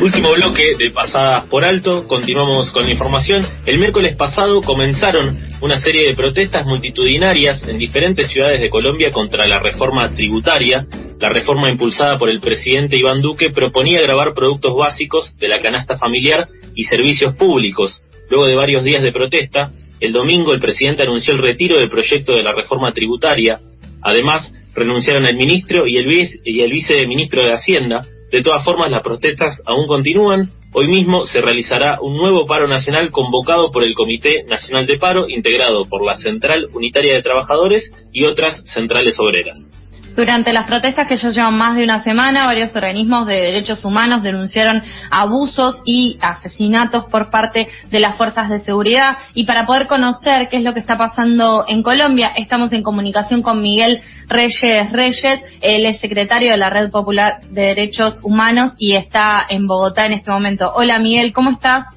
Último bloque de Pasadas por Alto, continuamos con la información. El miércoles pasado comenzaron una serie de protestas multitudinarias en diferentes ciudades de Colombia contra la reforma tributaria. La reforma impulsada por el presidente Iván Duque proponía grabar productos básicos de la canasta familiar y servicios públicos. Luego de varios días de protesta, el domingo el presidente anunció el retiro del proyecto de la reforma tributaria. Además, renunciaron el ministro y el, vice, y el viceministro de Hacienda, de todas formas, las protestas aún continúan. Hoy mismo se realizará un nuevo paro nacional convocado por el Comité Nacional de Paro, integrado por la Central Unitaria de Trabajadores y otras centrales obreras. Durante las protestas que ya llevan más de una semana, varios organismos de derechos humanos denunciaron abusos y asesinatos por parte de las fuerzas de seguridad. Y para poder conocer qué es lo que está pasando en Colombia, estamos en comunicación con Miguel Reyes Reyes. Él es secretario de la Red Popular de Derechos Humanos y está en Bogotá en este momento. Hola Miguel, ¿cómo estás?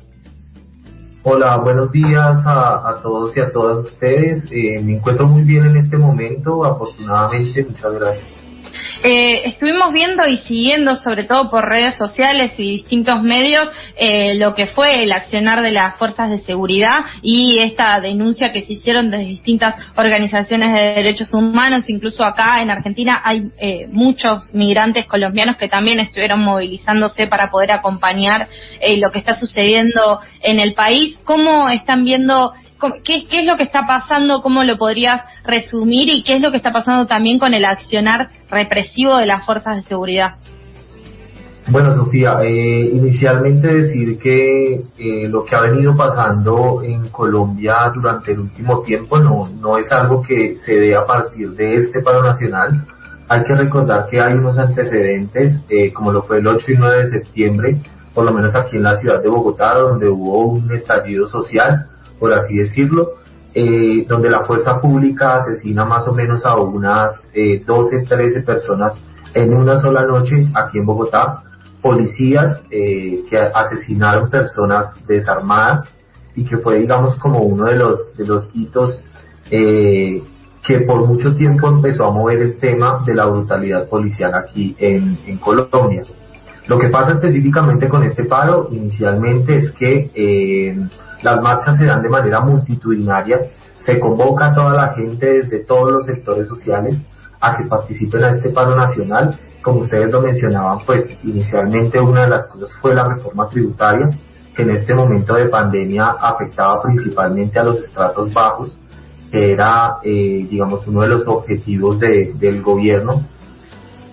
Hola, buenos días a, todos y a todas ustedes. Eh, me encuentro muy bien en este momento, afortunadamente, muchas gracias. Eh, estuvimos viendo y siguiendo, sobre todo por redes sociales y distintos medios, eh, lo que fue el accionar de las fuerzas de seguridad y esta denuncia que se hicieron desde distintas organizaciones de derechos humanos. Incluso acá en Argentina hay eh, muchos migrantes colombianos que también estuvieron movilizándose para poder acompañar eh, lo que está sucediendo en el país. ¿Cómo están viendo ¿Qué, ¿Qué, es lo que está pasando? ¿Cómo lo podrías resumir? ¿Y qué es lo que está pasando también con el accionar represivo de las fuerzas de seguridad? Bueno, Sofía, eh, inicialmente decir que eh, lo que ha venido pasando en Colombia durante el último tiempo no, no es algo que se dé a partir de este paro nacional. Hay que recordar que hay unos antecedentes, eh, como lo fue el 8 y 9 de septiembre, por lo menos aquí en la ciudad de Bogotá, donde hubo un estallido social por así decirlo, eh, donde la fuerza pública asesina más o menos a unas eh, 12, 13 personas en una sola noche aquí en Bogotá, policías eh, que asesinaron personas desarmadas y que fue digamos como uno de los, de los hitos eh, que por mucho tiempo empezó a mover el tema de la brutalidad policial aquí en, en Colombia. Lo que pasa específicamente con este paro inicialmente es que eh, las marchas se dan de manera multitudinaria, se convoca a toda la gente desde todos los sectores sociales a que participen a este paro nacional. Como ustedes lo mencionaban, pues inicialmente una de las cosas fue la reforma tributaria, que en este momento de pandemia afectaba principalmente a los estratos bajos, que era, eh, digamos, uno de los objetivos del gobierno.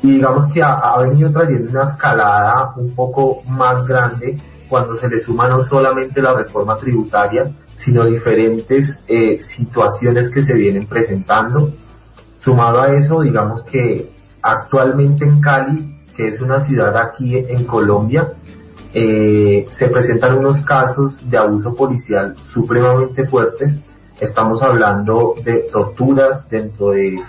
Y digamos que ha, ha venido trayendo una escalada un poco más grande cuando se le suma no solamente la reforma tributaria, sino diferentes eh, situaciones que se vienen presentando. Sumado a eso, digamos que actualmente en Cali, que es una ciudad aquí en Colombia, eh, se presentan unos casos de abuso policial supremamente fuertes. Estamos hablando de torturas dentro de,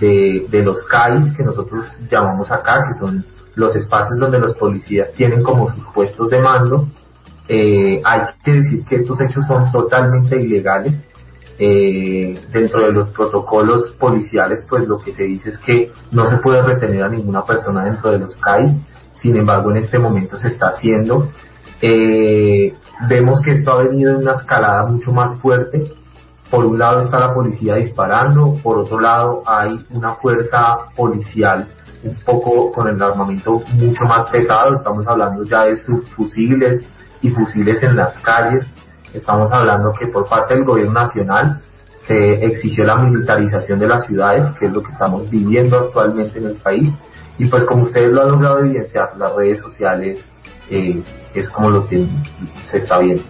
de, de los CAIs que nosotros llamamos acá, que son los espacios donde los policías tienen como sus puestos de mando. Eh, hay que decir que estos hechos son totalmente ilegales. Eh, dentro de los protocolos policiales, pues lo que se dice es que no se puede retener a ninguna persona dentro de los CAIs. Sin embargo, en este momento se está haciendo. Eh, vemos que esto ha venido en una escalada mucho más fuerte. Por un lado está la policía disparando, por otro lado hay una fuerza policial un poco con el armamento mucho más pesado, estamos hablando ya de fusiles y fusiles en las calles, estamos hablando que por parte del gobierno nacional se exigió la militarización de las ciudades, que es lo que estamos viviendo actualmente en el país, y pues como ustedes lo han logrado evidenciar, las redes sociales eh, es como lo que se está viendo.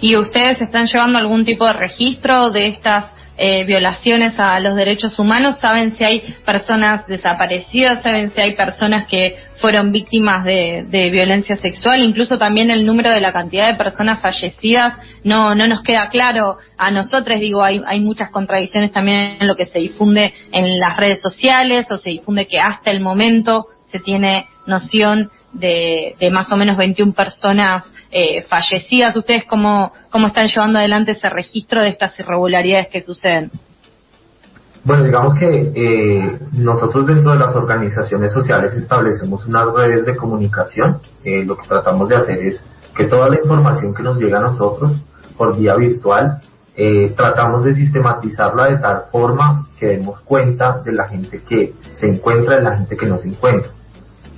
¿Y ustedes están llevando algún tipo de registro de estas eh, violaciones a los derechos humanos, saben si hay personas desaparecidas, saben si hay personas que fueron víctimas de, violencia sexual, incluso también el número de la cantidad de personas fallecidas. No, no nos queda claro a nosotros, digo, hay, hay muchas contradicciones también en lo que se difunde en las redes sociales o se difunde que hasta el momento se tiene noción de, de más o menos 21 personas eh, fallecidas. ¿Ustedes cómo, cómo están llevando adelante ese registro de estas irregularidades que suceden? Bueno, digamos que eh, nosotros dentro de las organizaciones sociales establecemos unas redes de comunicación. Eh, lo que tratamos de hacer es que toda la información que nos llega a nosotros por vía virtual, tratamos de sistematizarla de tal forma que demos cuenta de la gente que se encuentra y la gente que no se encuentra.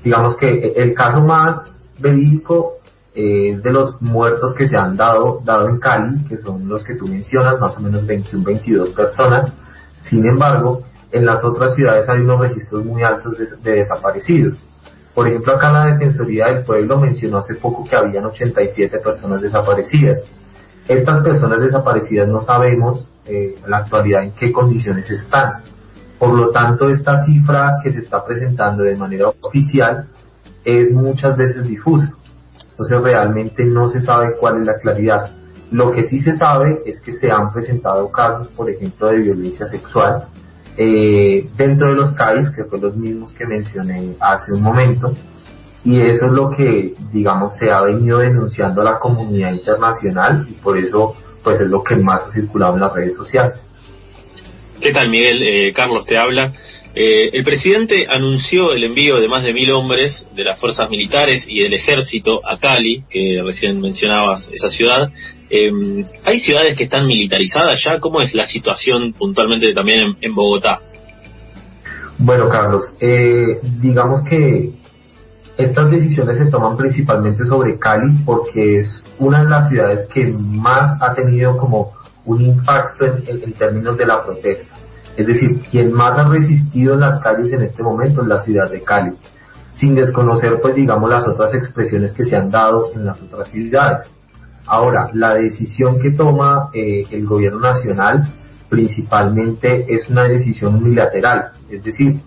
Digamos que el caso más verídico es de los muertos que se han dado, dado en Cali, que son los que tú mencionas, más o menos 21, 22 personas sin embargo, en las otras ciudades hay unos registros muy altos de, desaparecidos. Por ejemplo, acá la Defensoría del Pueblo mencionó hace poco que habían 87 personas desaparecidas. Estas personas desaparecidas no sabemos eh, en la actualidad en qué condiciones están. Por lo tanto, esta cifra que se está presentando de manera oficial es muchas veces difusa. Entonces realmente no se sabe cuál es la claridad. Lo que sí se sabe es que se han presentado casos, por ejemplo, de violencia sexual eh, dentro de los CAIs, que fue los mismos que mencioné hace un momento, y eso es lo que, digamos, se ha venido denunciando a la comunidad internacional y por eso, pues es lo que más ha circulado en las redes sociales. ¿Qué tal, Miguel? Eh, Carlos te habla. Eh, el presidente anunció el envío de más de mil hombres de las fuerzas militares y del ejército a Cali, que recién mencionabas esa ciudad. Eh, ¿Hay ciudades que están militarizadas ya? ¿Cómo es la situación puntualmente también en, Bogotá? Bueno, Carlos, eh, digamos que estas decisiones se toman principalmente sobre Cali porque es una de las ciudades que más ha tenido como un impacto en términos de la protesta es decir, quien más ha resistido en las calles en este momento es la ciudad de Cali, sin desconocer, pues digamos, las otras expresiones que se han dado en las otras ciudades. Ahora, la decisión que toma eh, el gobierno nacional principalmente es una decisión unilateral, es decir,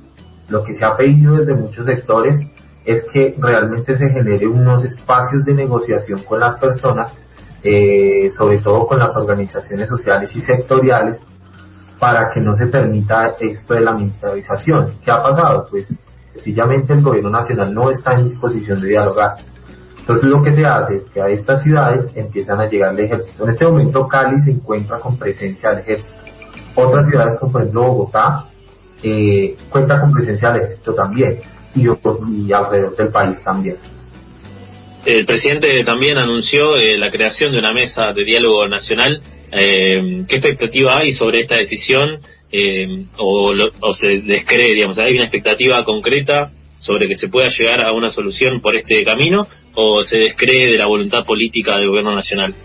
lo que se ha pedido desde muchos sectores es que realmente se genere unos espacios de negociación con las personas, eh, sobre todo con las organizaciones sociales y sectoriales, para que no se permita esto de la militarización. ¿Qué ha pasado? Pues sencillamente el gobierno nacional no está en disposición de dialogar. Entonces lo que se hace es que a estas ciudades empiezan a llegar el ejército. En este momento Cali se encuentra con presencia del ejército. Otras ciudades como por ejemplo Bogotá eh, cuenta con presencia del ejército también y, y alrededor del país también. El presidente también anunció eh, la creación de una mesa de diálogo nacional eh, ¿Qué expectativa hay sobre esta decisión? Eh, o, se descree, digamos, ¿hay una expectativa concreta sobre que se pueda llegar a una solución por este camino o se descree de la voluntad política del gobierno nacional?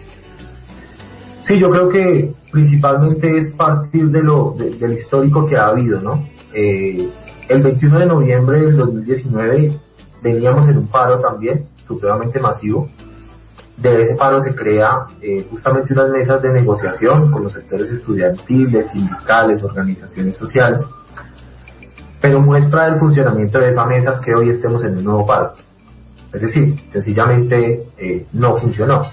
Sí, yo creo que principalmente es partir de lo del histórico que ha habido, ¿no? Eh, el 21 de noviembre del 2019 veníamos en un paro también supremamente masivo de ese paro se crea eh, justamente unas mesas de negociación con los sectores estudiantiles, sindicales, organizaciones sociales, pero muestra el funcionamiento de esas mesas que hoy estemos en un nuevo paro. Es decir, sencillamente eh, no funcionó.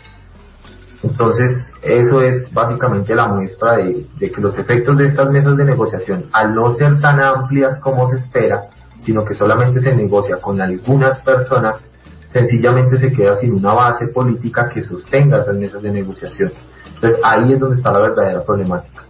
Entonces, eso es básicamente la muestra de, de, que los efectos de estas mesas de negociación, al no ser tan amplias como se espera, sino que solamente se negocia con algunas personas, sencillamente se queda sin una base política que sostenga esas mesas de negociación. Entonces ahí es donde está la verdadera problemática.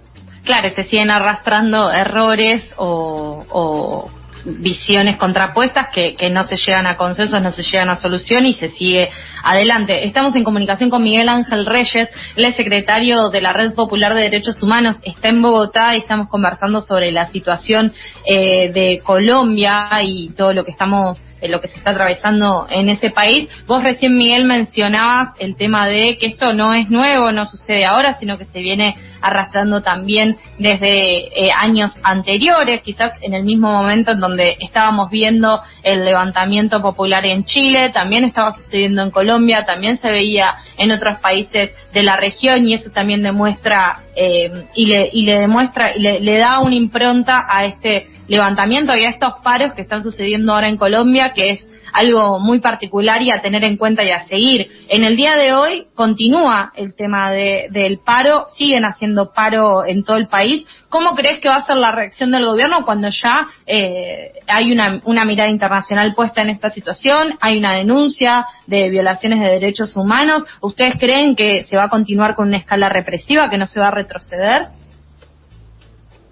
Claro, se siguen arrastrando errores o, visiones contrapuestas que, que, no se llegan a consensos, no se llegan a solución y se sigue adelante. Estamos en comunicación con Miguel Ángel Reyes, él es secretario de la Red Popular de Derechos Humanos, está en Bogotá y estamos conversando sobre la situación eh, de Colombia y todo lo que estamos, eh, lo que se está atravesando en ese país. Vos recién, Miguel, mencionabas el tema de que esto no es nuevo, no sucede ahora, sino que se viene arrastrando también desde eh, años anteriores, quizás en el mismo momento en donde estábamos viendo el levantamiento popular en Chile, también estaba sucediendo en Colombia también se veía en otros países de la región y eso también demuestra eh, y, le, y le demuestra, y le, le da una impronta a este levantamiento y a estos paros que están sucediendo ahora en Colombia, que es algo muy particular y a tener en cuenta y a seguir. En el día de hoy continúa el tema de, del paro, siguen haciendo paro en todo el país. ¿Cómo crees que va a ser la reacción del gobierno cuando ya eh, hay una, una mirada internacional puesta en esta situación? Hay una denuncia de violaciones de derechos humanos. ¿Ustedes creen que se va a continuar con una escala represiva, que no se va a retroceder?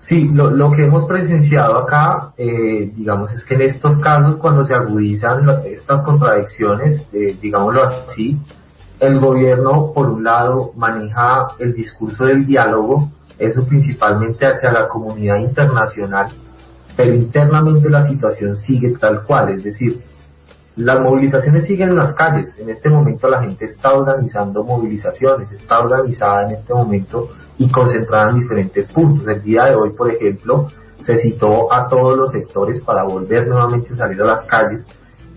Sí, lo, lo que hemos presenciado acá, eh, digamos, es que en estos casos, cuando se agudizan estas contradicciones, eh, digámoslo así, el gobierno, por un lado, maneja el discurso del diálogo, eso principalmente hacia la comunidad internacional, pero internamente la situación sigue tal cual, es decir, las movilizaciones siguen en las calles. En este momento la gente está organizando movilizaciones, está organizada en este momento y concentrada en diferentes puntos. El día de hoy, por ejemplo, se citó a todos los sectores para volver nuevamente a salir a las calles.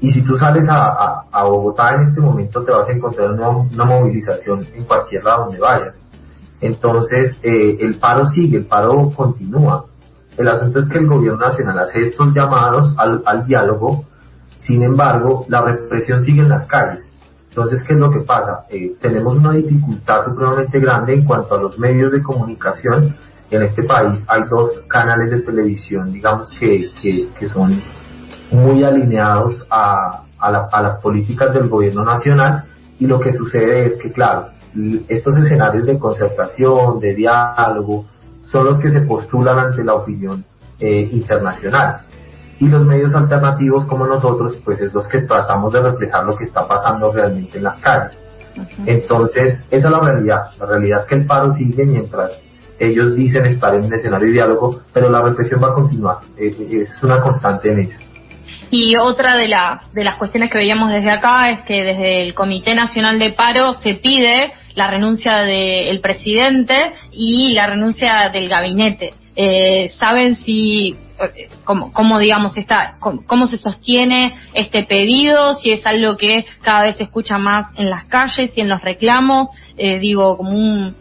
Y si tú sales a, Bogotá en este momento, te vas a encontrar una, movilización en cualquier lado donde vayas. Entonces, eh, el paro sigue, el paro continúa. El asunto es que el gobierno nacional hace estos llamados al, al diálogo, sin embargo, la represión sigue en las calles. Entonces, ¿qué es lo que pasa? Eh, tenemos una dificultad supremamente grande en cuanto a los medios de comunicación. En este país hay dos canales de televisión, digamos, que, que, son muy alineados a, a, las políticas del gobierno nacional y lo que sucede es que, claro, estos escenarios de concertación, de diálogo, son los que se postulan ante la opinión eh, internacional y los medios alternativos como nosotros, pues es los que tratamos de reflejar lo que está pasando realmente en las calles. Entonces, esa es la realidad. La realidad es que el paro sigue mientras ellos dicen estar en un escenario de diálogo, pero la represión va a continuar. Es una constante en ellos. Y otra de las, de las cuestiones que veíamos desde acá es que desde el Comité Nacional de Paro se pide la renuncia del presidente y la renuncia del gabinete. Eh, ¿Saben si cómo, cómo digamos está, cómo, se sostiene este pedido, si es algo que cada vez se escucha más en las calles y en los reclamos, eh, digo, como un,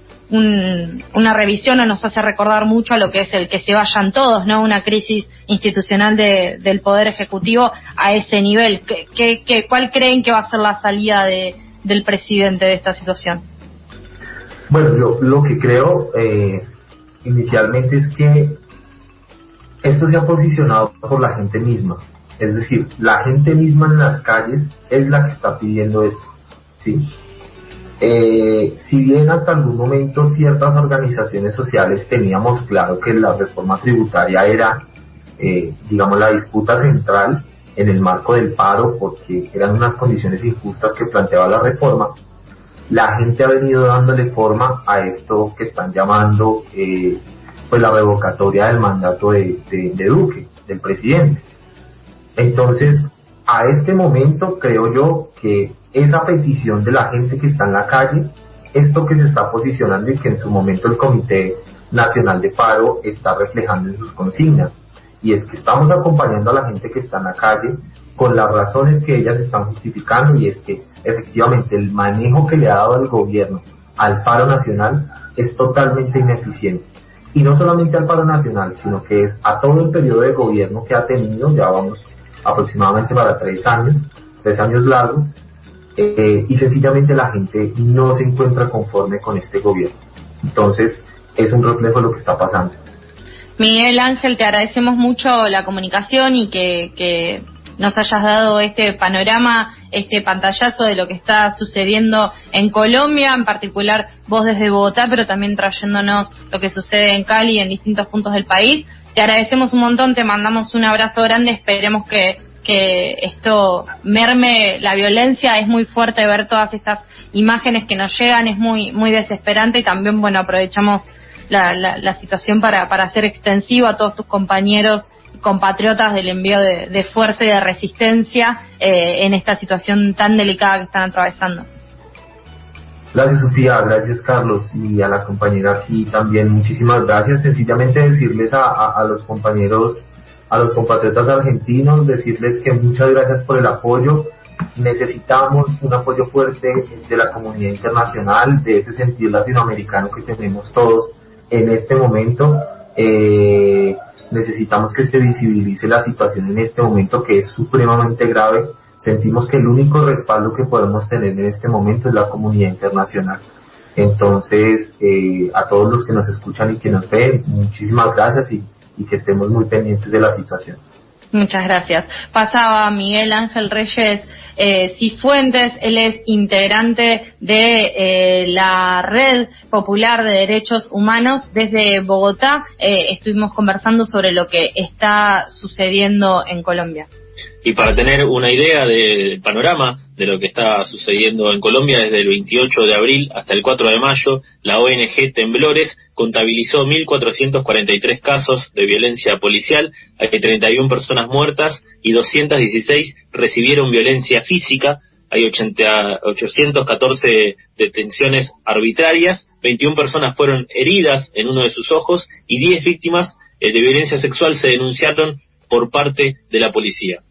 una revisión o nos hace recordar mucho a lo que es el que se vayan todos, ¿no? Una crisis institucional de, del Poder Ejecutivo a ese nivel. ¿Qué, qué, cuál creen que va a ser la salida de, del presidente de esta situación? Bueno, yo lo que creo eh, inicialmente es que esto se ha posicionado por la gente misma. Es decir, la gente misma en las calles es la que está pidiendo esto. ¿sí? Eh, si bien hasta algún momento ciertas organizaciones sociales teníamos claro que la reforma tributaria era, eh, digamos, la disputa central en el marco del paro, porque eran unas condiciones injustas que planteaba la reforma, la gente ha venido dándole forma a esto que están llamando eh, pues la revocatoria del mandato de, Duque, del presidente. Entonces, a este momento creo yo que esa petición de la gente que está en la calle, esto que se está posicionando y que en su momento el Comité Nacional de Paro está reflejando en sus consignas, y es que estamos acompañando a la gente que está en la calle con las razones que ellas están justificando y es que efectivamente el manejo que le ha dado el gobierno al paro nacional es totalmente ineficiente y no solamente al paro nacional, sino que es a todo el periodo de gobierno que ha tenido, ya vamos aproximadamente para tres años, tres años largos, eh, y sencillamente la gente no se encuentra conforme con este gobierno. Entonces, es un reflejo de lo que está pasando. Miguel Ángel, te agradecemos mucho la comunicación y que, que nos hayas dado este panorama, este pantallazo de lo que está sucediendo en Colombia, en particular vos desde Bogotá, pero también trayéndonos lo que sucede en Cali y en distintos puntos del país. Te agradecemos un montón, te mandamos un abrazo grande, esperemos que, que esto merme la violencia, es muy fuerte ver todas estas imágenes que nos llegan, es muy, muy desesperante y también, bueno, aprovechamos la, la, la situación para, para hacer extensivo a todos tus compañeros compatriotas del envío de, fuerza y de resistencia eh, en esta situación tan delicada que están atravesando. Gracias Sofía, gracias Carlos y a la compañera aquí también muchísimas gracias. Sencillamente decirles a, los compañeros, a los compatriotas argentinos, decirles que muchas gracias por el apoyo. Necesitamos un apoyo fuerte de la comunidad internacional, de ese sentido latinoamericano que tenemos todos en este momento. Eh, necesitamos que se visibilice la situación en este momento que es supremamente grave. Sentimos que el único respaldo que podemos tener en este momento es la comunidad internacional. Entonces, eh, a todos los que nos escuchan y que nos ven, muchísimas gracias y, y que estemos muy pendientes de la situación. Muchas gracias. Pasaba Miguel Ángel Reyes eh, Cifuentes, él es integrante de eh, la Red Popular de Derechos Humanos desde Bogotá. Eh, estuvimos conversando sobre lo que está sucediendo en Colombia. Y para tener una idea del panorama de lo que está sucediendo en Colombia desde el 28 de abril hasta el 4 de mayo, la ONG Temblores contabilizó 1.443 casos de violencia policial, hay 31 personas muertas y 216 recibieron violencia física, hay 80, 814 detenciones arbitrarias, 21 personas fueron heridas en uno de sus ojos y 10 víctimas eh, de violencia sexual se denunciaron por parte de la policía.